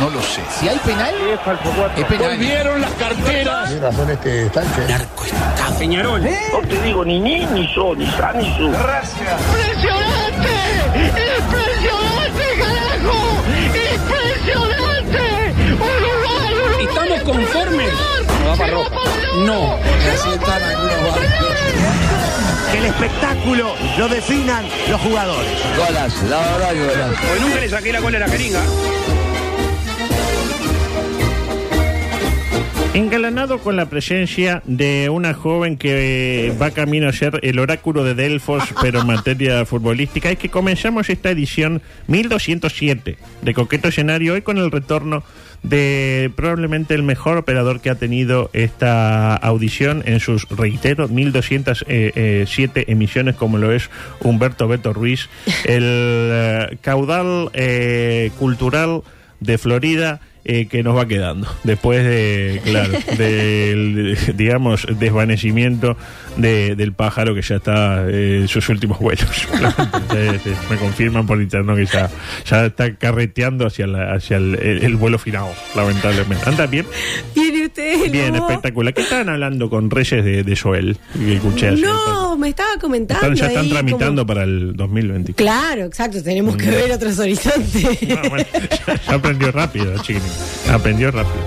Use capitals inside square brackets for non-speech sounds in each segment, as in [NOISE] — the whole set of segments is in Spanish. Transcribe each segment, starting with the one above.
No lo sé. Si hay penal, es penal. Volvieron las carteras. razones que están que... Narco está. Peñarol. No te digo ni ni, ni so, ni sa, ni su. ¡Impresionante! ¡Impresionante, carajo! ¡Impresionante! ¡Uruguay, Uruguay! ¿Estamos conformes? No va para roja. No. Que el espectáculo lo definan los jugadores. Porque nunca le saqué la cola a la jeringa. Engalanado con la presencia de una joven que va camino a ser el oráculo de Delfos, [LAUGHS] pero en materia futbolística, es que comenzamos esta edición 1207 de Coqueto Escenario hoy con el retorno de probablemente el mejor operador que ha tenido esta audición en sus, reitero, 1207 emisiones, como lo es Humberto Beto Ruiz, el eh, caudal eh, cultural de Florida eh, que nos va quedando después de, claro, [LAUGHS] del, digamos, desvanecimiento de- del pájaro que ya está eh, en sus últimos vuelos. [LAUGHS] Entonces, eh, me confirman por interno que ya, ya está carreteando hacia, la- hacia el, el- el vuelo final, lamentablemente. ¿Anda bien? ¿Viene Bien, espectacular. ¿Qué estaban hablando con Reyes de, de Joel? Que escuché ayer. No, me estaba comentando. Están- ya están ahí tramitando como- para el 2024. Claro, exacto, tenemos que ver otros horizontes. [LAUGHS] No, bueno, ya, ya aprendió rápido, chiquitín. Aprendió rápido.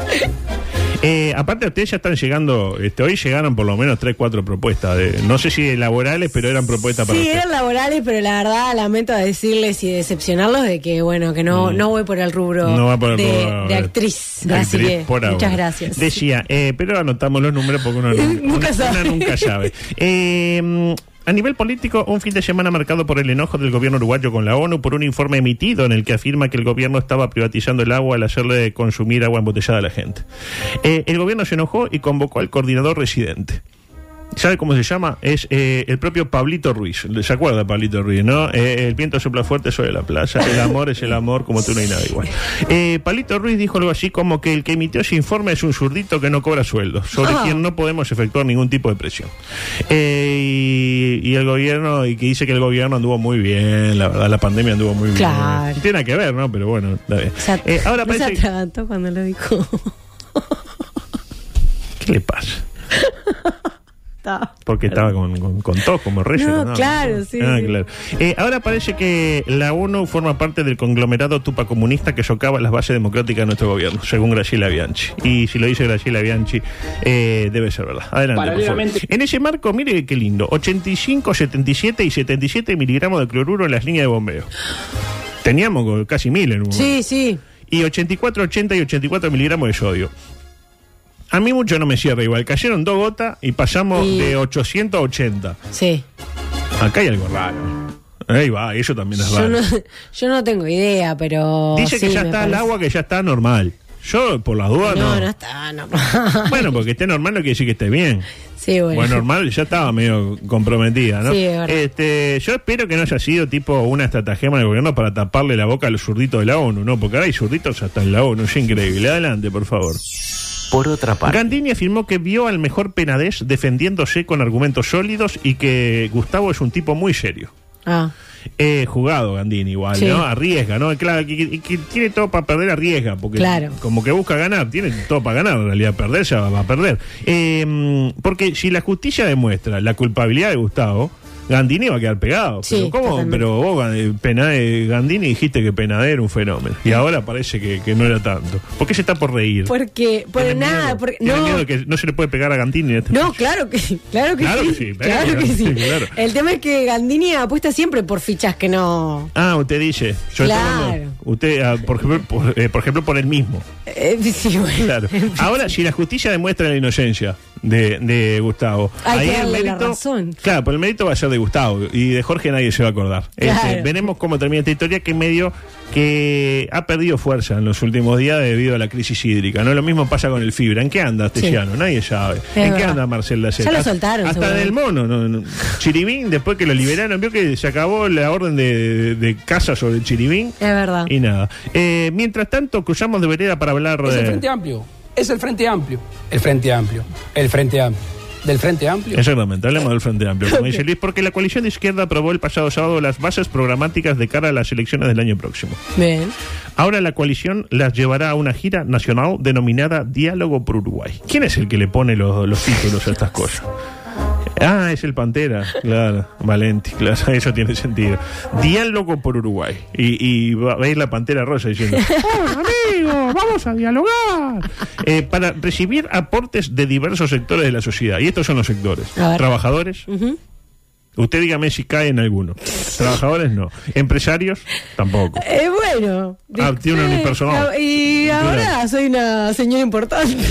Eh, aparte, ustedes ya están llegando. Este, hoy llegaron por lo menos 3, 4 propuestas. De, no sé si laborales, pero eran propuestas para Sí, eran laborales, pero la verdad lamento decirles y decepcionarlos de que, bueno, que no, no voy por el rubro, Mm. No va por el de, rubro, de actriz. de Así que, ahora. muchas gracias. Decía, eh, pero anotamos los números porque uno [LAUGHS] Nunca sabe. una nunca sabe. Eh, a nivel político, un fin de semana marcado por el enojo del gobierno uruguayo con la ONU por un informe emitido en el que afirma que el gobierno estaba privatizando el agua al hacerle consumir agua embotellada a la gente. Eh, el gobierno se enojó y convocó al coordinador residente. ¿Sabe cómo se llama? Es eh, el propio Pablito Ruiz. ¿Se acuerda de Pablito Ruiz, no? Eh, el viento sopla fuerte sobre la playa. El amor es el amor, como tú no hay nada igual. Eh, Pablito Ruiz dijo algo así como que el que emitió ese informe es un zurdito que no cobra sueldo, sobre Ah. quien no podemos efectuar ningún tipo de presión. Eh, y, y el gobierno, y que dice que el gobierno anduvo muy bien, la verdad, la pandemia anduvo muy Claro. bien. Tiene que ver, ¿no? Pero bueno, está bien. Eh, ahora no parece. cuando lo dijo. ¿Qué le pasa? [LAUGHS] Porque estaba con, con, con tos, como Reyes. No, claro, sí, Ah, sí. claro. Eh, ahora parece que la ONU forma parte del conglomerado tupacomunista que socava las bases democráticas de nuestro gobierno, según Graciela Bianchi. Y si lo dice Graciela Bianchi, eh, debe ser verdad. Adelante, por favor. Paralelamente- En ese marco, mire qué lindo: 85, 77 y 77 miligramos de cloruro en las líneas de bombeo. Teníamos casi mil en un Sí, sí. y 84, 80 y 84 miligramos de sodio. A mí mucho no me cierra igual. Cayeron dos gotas y pasamos Y- de 800 a 80. Sí. Acá hay algo raro. Ahí va, eso también es Yo raro. no, [LAUGHS] yo no tengo idea, pero. Dice que sí, ya me está el parece. agua, que ya está normal. Yo, por las dudas, No, no. no está, no. [LAUGHS] Bueno, porque esté normal no quiere decir que esté bien. Sí, bueno. Bueno, normal ya estaba medio comprometida, ¿no? Sí, es verdad. este, yo espero que no haya sido tipo una estratagema del gobierno para taparle la boca a los zurditos de la ONU, ¿no? Porque ahora hay zurditos hasta en la ONU, es increíble. Adelante, por favor. Por otra parte, Gandini afirmó que vio al mejor Penades defendiéndose con argumentos sólidos y que Gustavo es un tipo muy serio. Ah, Eh, jugado Gandini igual, Sí. ¿no? Arriesga, ¿no? Claro, que, que- que tiene todo para perder, arriesga, porque Claro. como que busca ganar, tiene todo para ganar, en realidad perder ya va, va a perder. Eh, porque si la justicia demuestra la culpabilidad de Gustavo, Gandini va a quedar pegado. Sí, pero ¿cómo? Pero vos, eh, eh, Gandini, dijiste que Penader era un fenómeno. Y ahora parece que, que no era tanto. ¿Por qué se está por reír? Porque, por Tiene nada, miedo. porque, Tiene no, miedo de que no se le puede pegar a Gandini en este no, claro que sí, claro que Claro sí, que sí, claro que sí. claro. El tema es que Gandini apuesta siempre por fichas que no, Ah, usted dice. Yo Claro. usted, ah, por, ejemplo, por, eh, por ejemplo, por el mismo. eh, [LAUGHS] sí, bueno. Claro. Ahora, si la justicia demuestra la inocencia de, de Gustavo, Hay ahí que el la mérito. razón. Claro, pero el mérito va a ser de Gustavo y de Jorge nadie se va a acordar. Claro. Este, veremos cómo termina esta historia que medio que ha perdido fuerza en los últimos días debido a la crisis hídrica. No lo mismo pasa con el Fibra. ¿En qué anda Astesiano? Nadie sabe. ¿En qué anda Marcel Lacet? Ya lo Hasta- soltaron, Hasta seguro. del mono. No, no. Chiribín, después que lo liberaron, vio que se acabó la orden de, de caza sobre Chiribín. Es verdad. Y nada. Eh, mientras tanto, cruzamos de vereda para hablar Es el de. Frente Amplio. Es el Frente Amplio. El Frente Amplio. El Frente Amplio. Del Frente Amplio. Exactamente, hablemos del Frente Amplio, como [LAUGHS] dice Luis, porque la coalición de izquierda aprobó el pasado sábado las bases programáticas de cara a las elecciones del año próximo. Bien. Ahora la coalición las llevará a una gira nacional denominada Diálogo por Uruguay. ¿Quién es el que le pone los, los títulos a estas cosas? Ah, es el Pantera, claro, Valenti, claro, [LAUGHS] eso tiene sentido. Diálogo por Uruguay. Y, y va a ir la Pantera Rosa diciendo, [LAUGHS] ¡Hola amigos, vamos a dialogar! Eh, para recibir aportes de diversos sectores de la sociedad. Y estos son los sectores. Trabajadores. Usted dígame si cae en alguno. Trabajadores no. Empresarios tampoco. Eh, bueno. Ah, tiene un unipersonal. Y ahora soy una señora importante. [LAUGHS]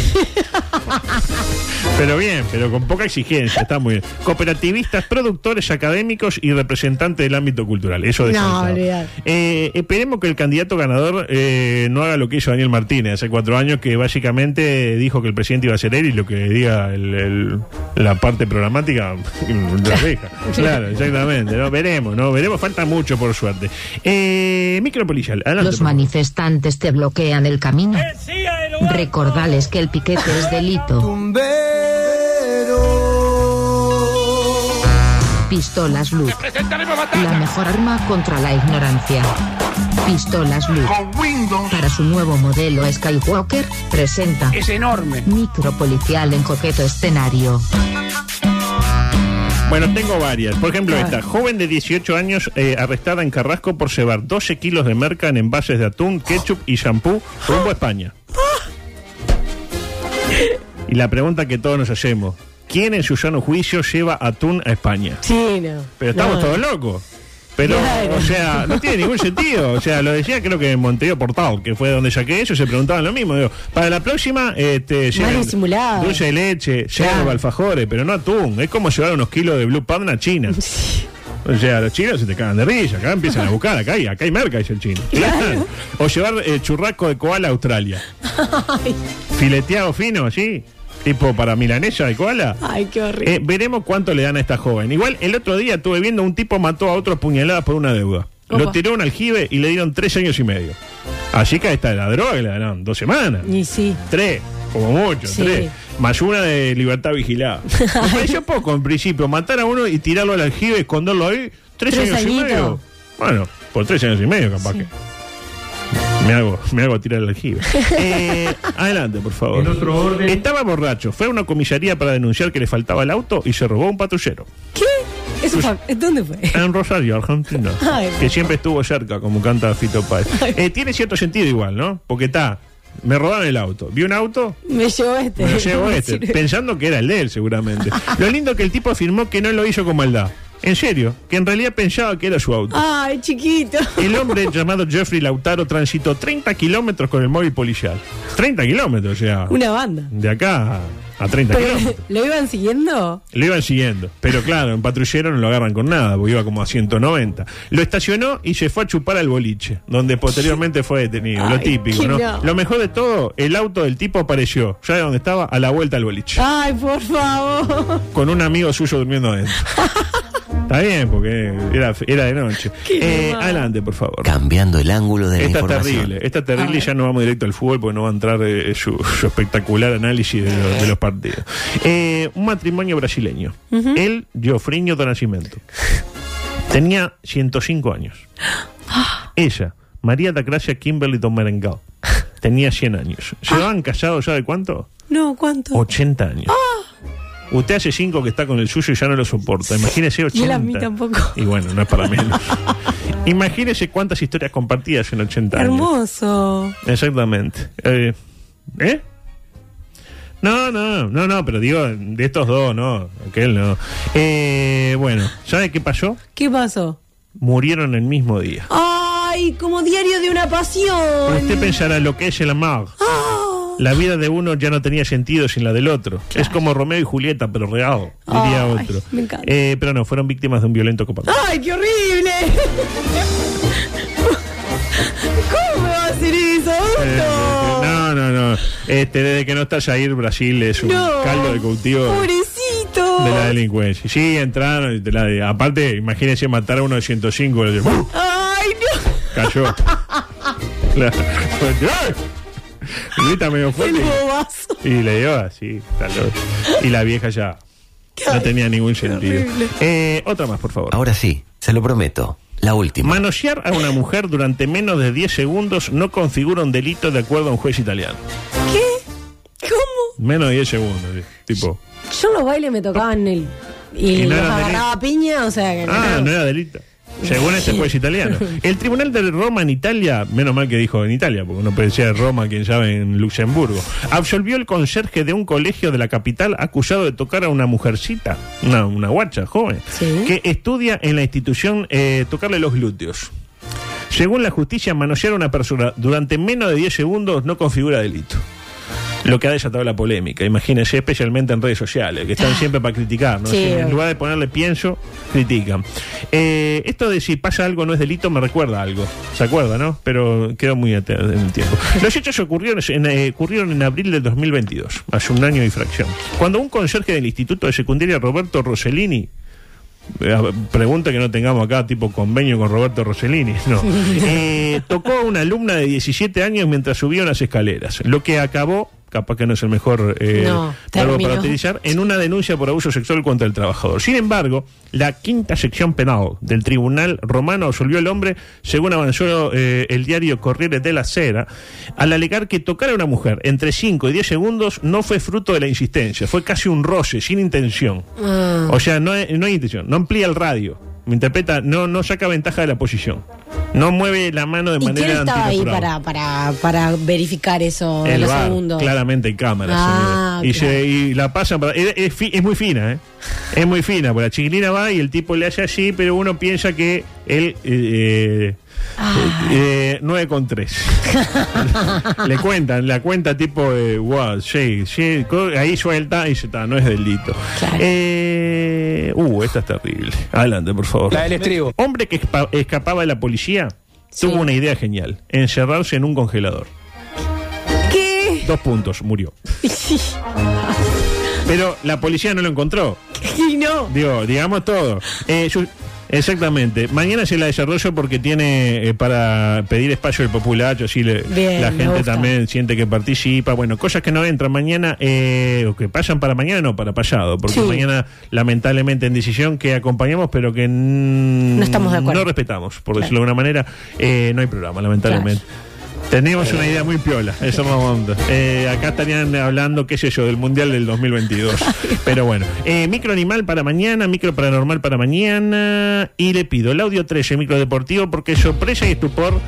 Pero bien, pero con poca exigencia, está muy bien. Cooperativistas, productores académicos y representantes del ámbito cultural. Eso No, descansado. olvidar. Eh, esperemos que el candidato ganador eh, no haga lo que hizo Daniel Martínez hace cuatro años, que básicamente dijo que el presidente iba a ser él y lo que diga el- el- la parte programática [LAUGHS] la deja. [LAUGHS] Claro, exactamente. ¿no? Veremos, ¿no? Veremos, falta mucho por suerte. Eh, micropolicial, adelante. Los manifestantes te bloquean el camino. Recordales que el piquete es delito. Pistolas Luz. La mejor arma contra la ignorancia. Pistolas Luz. Para su nuevo modelo Skywalker, presenta Es enorme. Micropolicial en coqueto escenario. Bueno, tengo varias. Por ejemplo, A ver. esta. Joven de 18 años eh, arrestada en Carrasco por llevar 12 kilos de merca en envases de atún, ketchup y shampoo rumbo a España. Y la pregunta que todos nos hacemos. ¿Quién en su sano juicio lleva atún a España? Sí, no. Pero estamos No. todos locos. Pero, Claro. o sea, no tiene ningún sentido. O sea, lo decía creo que en Montevideo Portal, que fue donde saqué eso, se preguntaban lo mismo. Digo, para la próxima, este, dulce de leche, Claro. yerba, alfajores, pero no atún. Es como llevar unos kilos de Blue Panda a China. O sea, los chinos se te cagan de risa, acá empiezan a buscar, acá hay, acá hay merca, dice el chino. Claro. O llevar eh, churrasco de koala a Australia. [LAUGHS] Fileteado fino, así, tipo para milanesa de koala. Ay, qué horrible. Eh, veremos cuánto le dan a esta joven. Igual el otro día estuve viendo un tipo mató a otro puñalada por una deuda. Lo tiró a un aljibe y le dieron tres años y medio. Así que ahí está la droga y le dieron dos semanas. Y sí. Tres, como mucho, Sí. tres. Más una de libertad vigilada. [LAUGHS] Me pareció poco en principio. Matar a uno y tirarlo al aljibe, esconderlo ahí. Tres, Tres años y medio. Bueno, por tres años y medio capaz que. Me hago, me hago tirar el aljibe. [LAUGHS] Eh, adelante, por favor. Estaba borracho. Fue a una comisaría para denunciar que le faltaba el auto y se robó un patrullero. ¿Qué? Eso fue- ¿Dónde fue? En Rosario, Argentina. [LAUGHS] Ay, que siempre estuvo cerca, como canta Fito Páez. Eh, tiene cierto sentido igual, ¿no? Porque está. Me robaron el auto. Vi un auto, Me llevó este. me llevo este. [LAUGHS] Pensando que era el de él, seguramente. Lo lindo que el tipo afirmó que no lo hizo con maldad. En serio, que en realidad pensaba que era su auto. Ay, chiquito. El hombre llamado Jeffrey Lautaro transitó 30 kilómetros con el móvil policial. 30 kilómetros, o sea. Una banda. De acá a, a 30 Pero, kilómetros. ¿Lo iban siguiendo? Lo iban siguiendo. Pero claro, en patrullero no lo agarran con nada, porque iba como a 190. Lo estacionó y se fue a chupar al boliche, donde posteriormente fue detenido. lo típico, ¿no? no. Lo mejor de todo, el auto del tipo apareció, ya de donde estaba, a la vuelta al boliche. Ay, por favor. Con un amigo suyo durmiendo adentro. [LAUGHS] Está bien, porque era, era de noche. [LAUGHS] Eh, adelante, por favor. Cambiando el ángulo de la Esta es información. terrible, esta es terrible y ya no vamos directo al fútbol porque no va a entrar eh, su, su espectacular análisis de, lo- de los partidos. Eh, un matrimonio brasileño. Él, Geofriño do Nascimento. Tenía 105 años. [GASPS] Ella, María da Gracia Kimberly do Merengal. Tenía 100 años. [GASPS] ¿Llevaban casados ya de cuánto? No, ¿cuánto? 80 años. Usted hace cinco que está con el suyo y ya no lo soporta. Imagínese 80. Y a mí tampoco. Y bueno, no es para menos. [LAUGHS] Imagínese cuántas historias compartidas en 80 años. Hermoso. Exactamente. Eh, ¿Eh? No, no, no, no, pero digo, de estos dos, no, aquel no. Eh, bueno, ¿sabe qué pasó? ¿Qué pasó? Murieron el mismo día. Ay, como diario de una pasión. Usted pensará lo que es el amor. Ah. La vida de uno ya no tenía sentido sin la del otro. Es como Romeo y Julieta, pero real, diría Ay, otro. me encanta. Eh, pero no, fueron víctimas de un violento copago. ¡Ay, qué horrible! ¿Cómo me va a hacer eso? Eh, No. no, no. Este, desde que no está Jair, Brasil es un No. caldo de cultivo Pobrecito. de la delincuencia. Sí, entraron. y te la- aparte, imagínense matar a uno de 105. le- ¡uh! Ay, no. Cayó. [LAUGHS] Claro. [LAUGHS] Grita medio El fuerte. bobazo. Y le dio así. Y la vieja ya no tenía ningún sentido. Eh, otra más, por favor. Ahora sí, se lo prometo. La última. Manosear a una mujer durante menos de 10 segundos no configura un delito de acuerdo a un juez italiano. ¿Qué? ¿Cómo? Menos de 10 segundos. sí. Tipo. Yo en los bailes me tocaban el. Y, Y no los agarraba piña, o sea que no. Ah, no era delito. Según este juez italiano. [LAUGHS] El tribunal de Roma en Italia, menos mal que dijo en Italia, porque no puede ser Roma, quien sabe, en Luxemburgo, absolvió el conserje de un colegio de la capital acusado de tocar a una mujercita, una, una guacha joven, Sí. que estudia en la institución eh, tocarle los glúteos. Según la justicia, manosear a una persona durante menos de 10 segundos no configura delito. Lo que ha desatado la polémica, imagínense, especialmente en redes sociales, que están siempre para criticar, ¿no? Sí. En lugar de ponerle pienso, critican. Eh, esto de si pasa algo no es delito me recuerda a algo, ¿se acuerda, no? Pero quedó muy en el tiempo. [LAUGHS] Los hechos ocurrieron en, eh, ocurrieron en abril del 2022, hace un año y fracción. Cuando un conserje del Instituto de Secundaria, Roberto Rossellini, eh, Pregunta que no tengamos acá tipo convenio con Roberto Rossellini. No. [LAUGHS] Eh, tocó a una alumna de 17 años mientras subía unas escaleras, lo que acabó, capaz que no es el mejor eh, No, para utilizar, en una denuncia por abuso sexual contra el trabajador. Sin embargo, la quinta sección penal del tribunal romano absolvió al hombre, según avanzó eh, el diario Corriere della Sera, al alegar que tocar a una mujer entre 5 y 10 segundos no fue fruto de la insistencia, fue casi un roce, sin intención. Ah. O sea, no, no hay intención, no amplía el radio. Me interpreta, no, no saca ventaja de la posición. No mueve la mano de ¿Y quién manera estaba ahí para, para, para verificar eso los bar, segundos? claramente hay cámaras. Ah, y, claro. se- y la pasan para. Es, es fi- es muy fina, ¿eh? Es muy fina, porque la chiquilina va y el tipo le hace así, pero uno piensa que él. Eh, Ah. eh, 9 con 3. [LAUGHS] le cuentan, la cuenta tipo de. Wow, sí, ahí suelta y se está, no es delito. Claro. Eh, uh, esta es terrible. Adelante, por favor. La del estribo. Hombre que escapaba de la policía Sí. tuvo una idea genial: encerrarse en un congelador. ¿Qué? Dos puntos, murió. [LAUGHS] Pero la policía no lo encontró. Y no. Digo, digamos todo. Eh, su- exactamente. Mañana se la desarrollo porque tiene eh, para pedir espacio el populacho, así le- Bien, la gente también siente que participa. Bueno, cosas que no entran mañana eh, o que pasan para mañana, no para pasado. Porque Sí. mañana, lamentablemente, en decisión que acompañamos, pero que No estamos de acuerdo. no respetamos, por decirlo de alguna manera, eh, no hay programa, lamentablemente. Teníamos una idea muy piola, eso no onda. Eh, acá estarían hablando, qué sé yo, del Mundial del 2022. [LAUGHS] Pero bueno, eh, micro animal para mañana, micro paranormal para mañana. Y le pido el audio 13, micro deportivo, porque sorpresa y estupor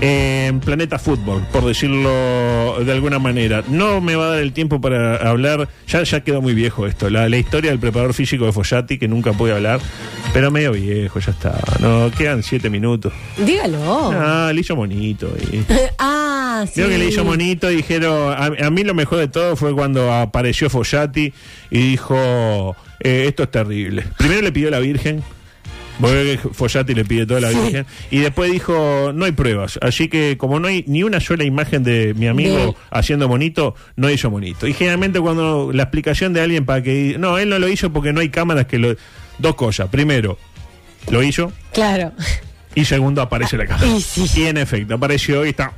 en Planeta Fútbol, por decirlo de alguna manera. No me va a dar el tiempo para hablar, ya, ya quedó muy viejo esto, la, la historia del preparador físico de Fossati, que nunca pude hablar, pero medio viejo, ya está. No, quedan siete minutos. Dígalo. Ah, le hizo bonito. Y... [LAUGHS] ah, sí. Creo que le hizo bonito y dijeron, a, a mí lo mejor de todo fue cuando apareció Follati y dijo, eh, esto es terrible. Primero le pidió a la Virgen, porque Follati le pide todo a la Sí. Virgen, y después dijo, no hay pruebas, así que como no hay ni una sola imagen de mi amigo haciendo bonito, no hizo bonito. Y generalmente cuando la explicación de alguien para que, no, él no lo hizo porque no hay cámaras que lo... Dos cosas, primero, lo hizo, Claro. y segundo, aparece la cámara. Y sí. Y en efecto, apareció y está...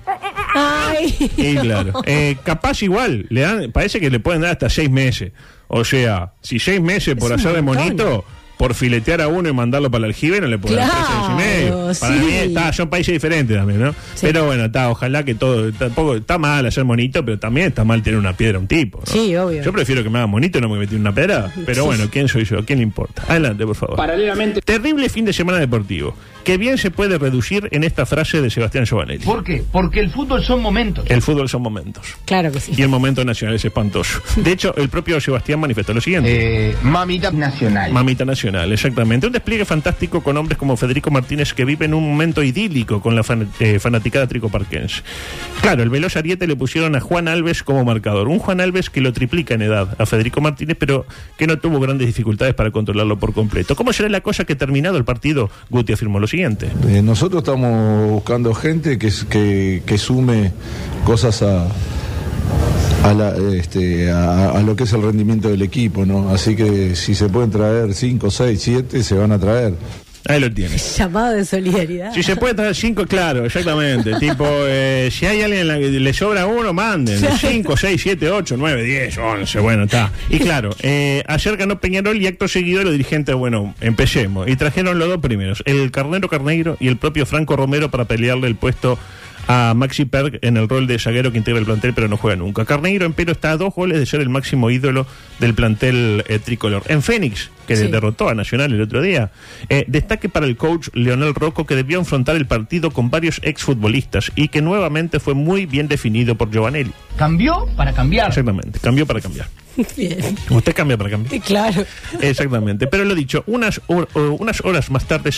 Ay. Y claro. [LAUGHS] Eh, capaz igual, le dan, parece que le pueden dar hasta seis meses. O sea, si seis meses por Es hacer de monito, por filetear a uno y mandarlo para el aljibe no le puede dar tres y medio. Para sí. mí está, son países diferentes también, ¿no? Pero bueno, está, ojalá que todo, tampoco, está mal hacer monito, pero también está mal tener una piedra a un tipo, ¿no? Sí, obvio. Yo prefiero que me haga monito y no me metí una piedra, pero Sí. bueno, ¿quién soy yo? ¿Quién le importa? Adelante, por favor. Paralelamente. Terrible fin de semana deportivo, que bien se puede reducir en esta frase de Sebastián Giovanelli. ¿Por qué? Porque el fútbol son momentos. El fútbol son momentos. Claro que sí. Y el momento nacional es espantoso. De hecho, el propio Sebastián manifestó lo siguiente. Eh, mamita nacional. Mamita Nacional, exactamente. Un despliegue fantástico con hombres como Federico Martínez que viven un momento idílico con la fan- eh, fanaticada tricoparquense. Claro, el veloz ariete le pusieron a Juan Alves como marcador. Un Juan Alves que lo triplica en edad a Federico Martínez, pero que no tuvo grandes dificultades para controlarlo por completo. ¿Cómo será la cosa que terminado el partido, Guti afirmó lo siguiente? Eh, nosotros estamos buscando gente que, que, que sume cosas a, a, la, este, a, a lo que es el rendimiento del equipo, ¿no? Así que si se pueden traer 5, 6, 7, se van a traer. Ahí lo tienes. [LAUGHS] Llamado de solidaridad. Si se puede traer cinco, claro, exactamente. [LAUGHS] tipo, eh, si hay alguien la que le sobra uno, manden. Cinco, seis, siete, ocho, nueve, diez, once, bueno, está. Y claro, eh, ayer ganó Peñarol y acto seguido los dirigentes, bueno, empecemos. Y trajeron los dos primeros, el Carnero Carneiro y el propio Franco Romero para pelearle el puesto a Maxi Perk en el rol de zaguero que integra el plantel pero no juega nunca. Carneiro, empero, está a dos goles de ser el máximo ídolo del plantel eh, tricolor. En Fénix, que Sí. derrotó a Nacional el otro día, eh, destaque para el coach Leonel Rocco que debió enfrentar el partido con varios exfutbolistas y que nuevamente fue muy bien definido por Giovanelli. Cambió para cambiar. Exactamente, cambió para cambiar. [LAUGHS] Bien. Usted cambia para cambiar. Claro. Exactamente. Pero lo dicho, unas, unas horas más tarde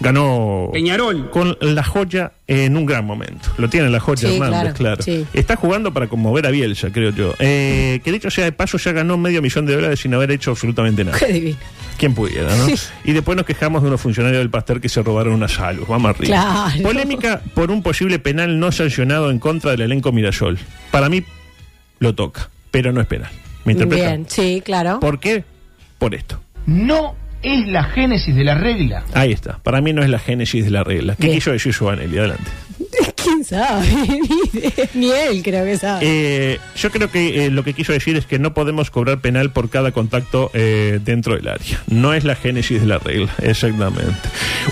ganó Peñarol. con la joya en un gran momento. Lo tiene la joya Sí, Hernández, claro, claro. sí. Está jugando para conmover a Bielsa, creo yo. Eh, que dicho sea de paso, ya ganó medio millón de dólares sin haber hecho absolutamente nada. Qué divino. Quien pudiera, ¿no? Sí. Y después nos quejamos de unos funcionarios del Pasteur que se robaron una salud. Vamos arriba. Claro. Polémica por un posible penal no sancionado en contra del elenco Mirasol. Para mí lo toca, pero no es penal. ¿Me interpreta? Bien, sí, claro. ¿Por qué? Por esto. No es la génesis de la regla. Ahí está. Para mí no es la génesis de la regla. ¿Qué Bien. quiso decir Giovanelli? Adelante. [LAUGHS] ¿Quién sabe? [LAUGHS] Ni, él creo que sabe. Eh, yo creo que eh, lo que quiso decir es que no podemos cobrar penal por cada contacto eh, dentro del área. No es la génesis de la regla, exactamente.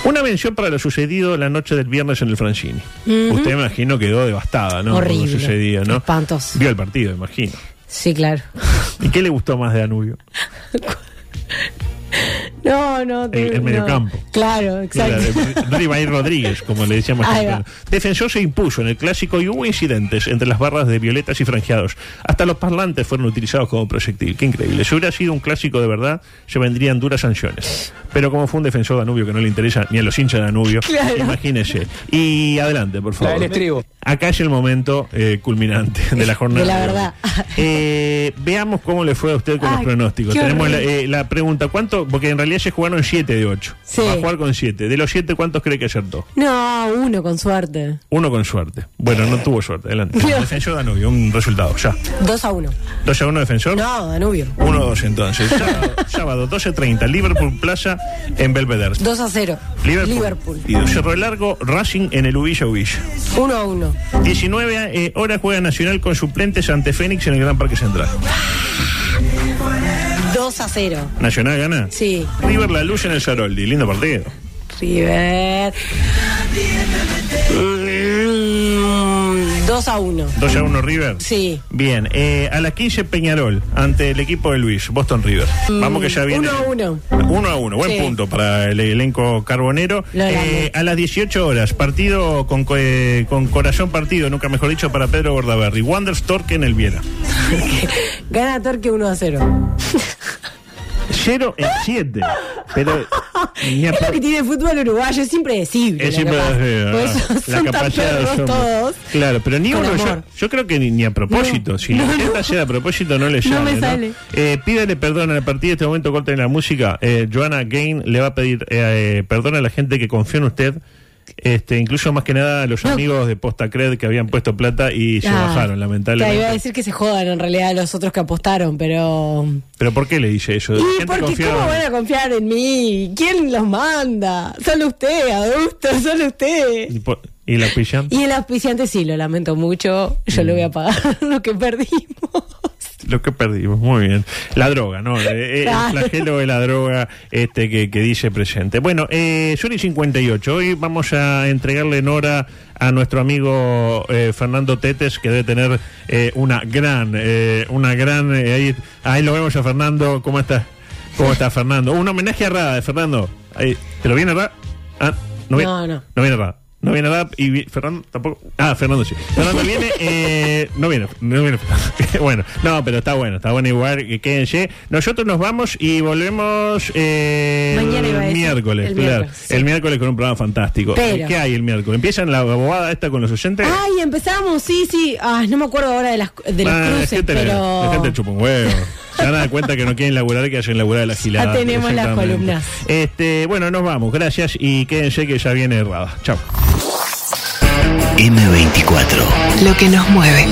Una mención para lo sucedido la noche del viernes en el Francini. Ujú. Usted me imagino quedó devastada, ¿no? Horrible. ¿no? Espantoso. Vio el partido, imagino. Sí, claro. ¿Y qué le gustó más de Danubio? [LAUGHS] No, no. El- el no. mediocampo. Claro, exacto. Claro, Ribair Rodríguez, como le decíamos. Defensor se impuso en el clásico y hubo incidentes entre las barras de violetas y franjeados. Hasta los parlantes fueron utilizados como proyectil. Qué increíble. Si hubiera sido un clásico de verdad, se vendrían duras sanciones. Pero como fue un defensor Danubio que no le interesa ni a los hinchas de Danubio, Claro. imagínese. Y adelante, por La favor. del estribo. Acá es el momento eh, culminante de la jornada. De la verdad. Eh, veamos cómo le fue a usted con los Ay, pronósticos. qué Tenemos la, eh, la pregunta, ¿cuánto? Porque en realidad jugaron 7 de 8. Sí. Va a jugar con 7. De los 7, ¿cuántos cree que acertó? No, uno con suerte. Uno con suerte. Bueno, no tuvo suerte. Adelante. [LAUGHS] No. Defensor Danubio, un resultado. Ya. Dos a uno. 2 a 1 defensor. No, Danubio. 1 a 2 entonces. Sábado, sábado 12.30, Liverpool Plaza en Belvedere. Dos a cero. Liverpool. Liverpool. Y Cerro Largo, Racing en el Ubilla Ubilla. Uno a uno. 19 eh, horas juega Nacional con suplentes ante Fénix en el Gran Parque Central. Dos a cero. Nacional gana. Sí. River La Luz en el Saroldi. Lindo partido. River. Mm, dos a uno. 2 a 1 River. Sí. Bien, eh, a las 15 Peñarol ante el equipo de Luis, Boston River. Vamos que ya viene. Mm, Uno a uno. 1 a 1, buen Sí. punto para el elenco carbonero. Eh, a las 18 horas, partido con, co- eh, con corazón partido, nunca mejor dicho, para Pedro Bordaberry. Wanderers Torque en el Viera. [LAUGHS] Gana Torque 1 a 0. [LAUGHS] 0 en 7. Pero Es lo que tiene el fútbol uruguayo, es impredecible. Es impredecible, Por eso la son tan capacidad de perros todos. Claro, pero ni uno, yo, yo creo que ni, ni a propósito. No, si la no, intenta no. hacer a propósito, no le sale. No me sale. Eh, pídale perdón a la partida. En este momento corten la música. Eh, Joanna Gain le va a pedir eh, eh, perdón a la gente que confió en usted. Este, incluso más que nada a los No. amigos de Posta Cred que habían puesto plata y se Ah, bajaron, Te iba a lamentablemente. decir que se jodan en realidad los otros que apostaron, pero. Pero ¿por qué le dice eso? ¿Y porque confiaba- cómo van a confiar en mí? ¿Quién los manda? Solo usted, adulto, solo usted. y, por- y la pillan. Y el auspiciante sí, lo lamento mucho. Yo le voy a pagar [LAUGHS] lo que perdimos. Lo que perdimos, muy bien. La droga, ¿no? [LAUGHS] Eh, eh, Claro. El flagelo de la droga este que, que dice presente. Bueno, eh, Sony 58, hoy vamos a entregarle en hora a nuestro amigo eh, Fernando Tetes, que debe tener eh, una gran, eh, una gran... eh, ahí, ahí lo vemos a Fernando, ¿cómo está? ¿Cómo está Fernando? Un homenaje a Rada de Fernando. Ahí, ¿Te lo viene Rada? Ah, no, viene, No, no. no viene Rada. No viene Rap y vi- Fernando tampoco. Ah, Fernando sí. Fernando viene, eh, no viene, no viene. [LAUGHS] bueno, no, pero está bueno, está bueno igual que quédense. Nosotros nos vamos y volvemos eh, Mañana iba a el decir, miércoles, el claro. miércoles, sí. El miércoles con un programa fantástico. Pero- ¿Qué hay el miércoles? ¿Empiezan la bobada esta con los oyentes? Ay, empezamos, sí, sí. Ah, no me acuerdo ahora de, las, de los Ah, cruces, gente, pero. La gente chupa un huevo. Se van a dar cuenta que no quieren laburar que hayan laburar de la gilada. Ya tenemos las columnas. Este, bueno, nos vamos. Gracias y quédense que ya viene Rada. Chao. M24. Lo que nos mueve.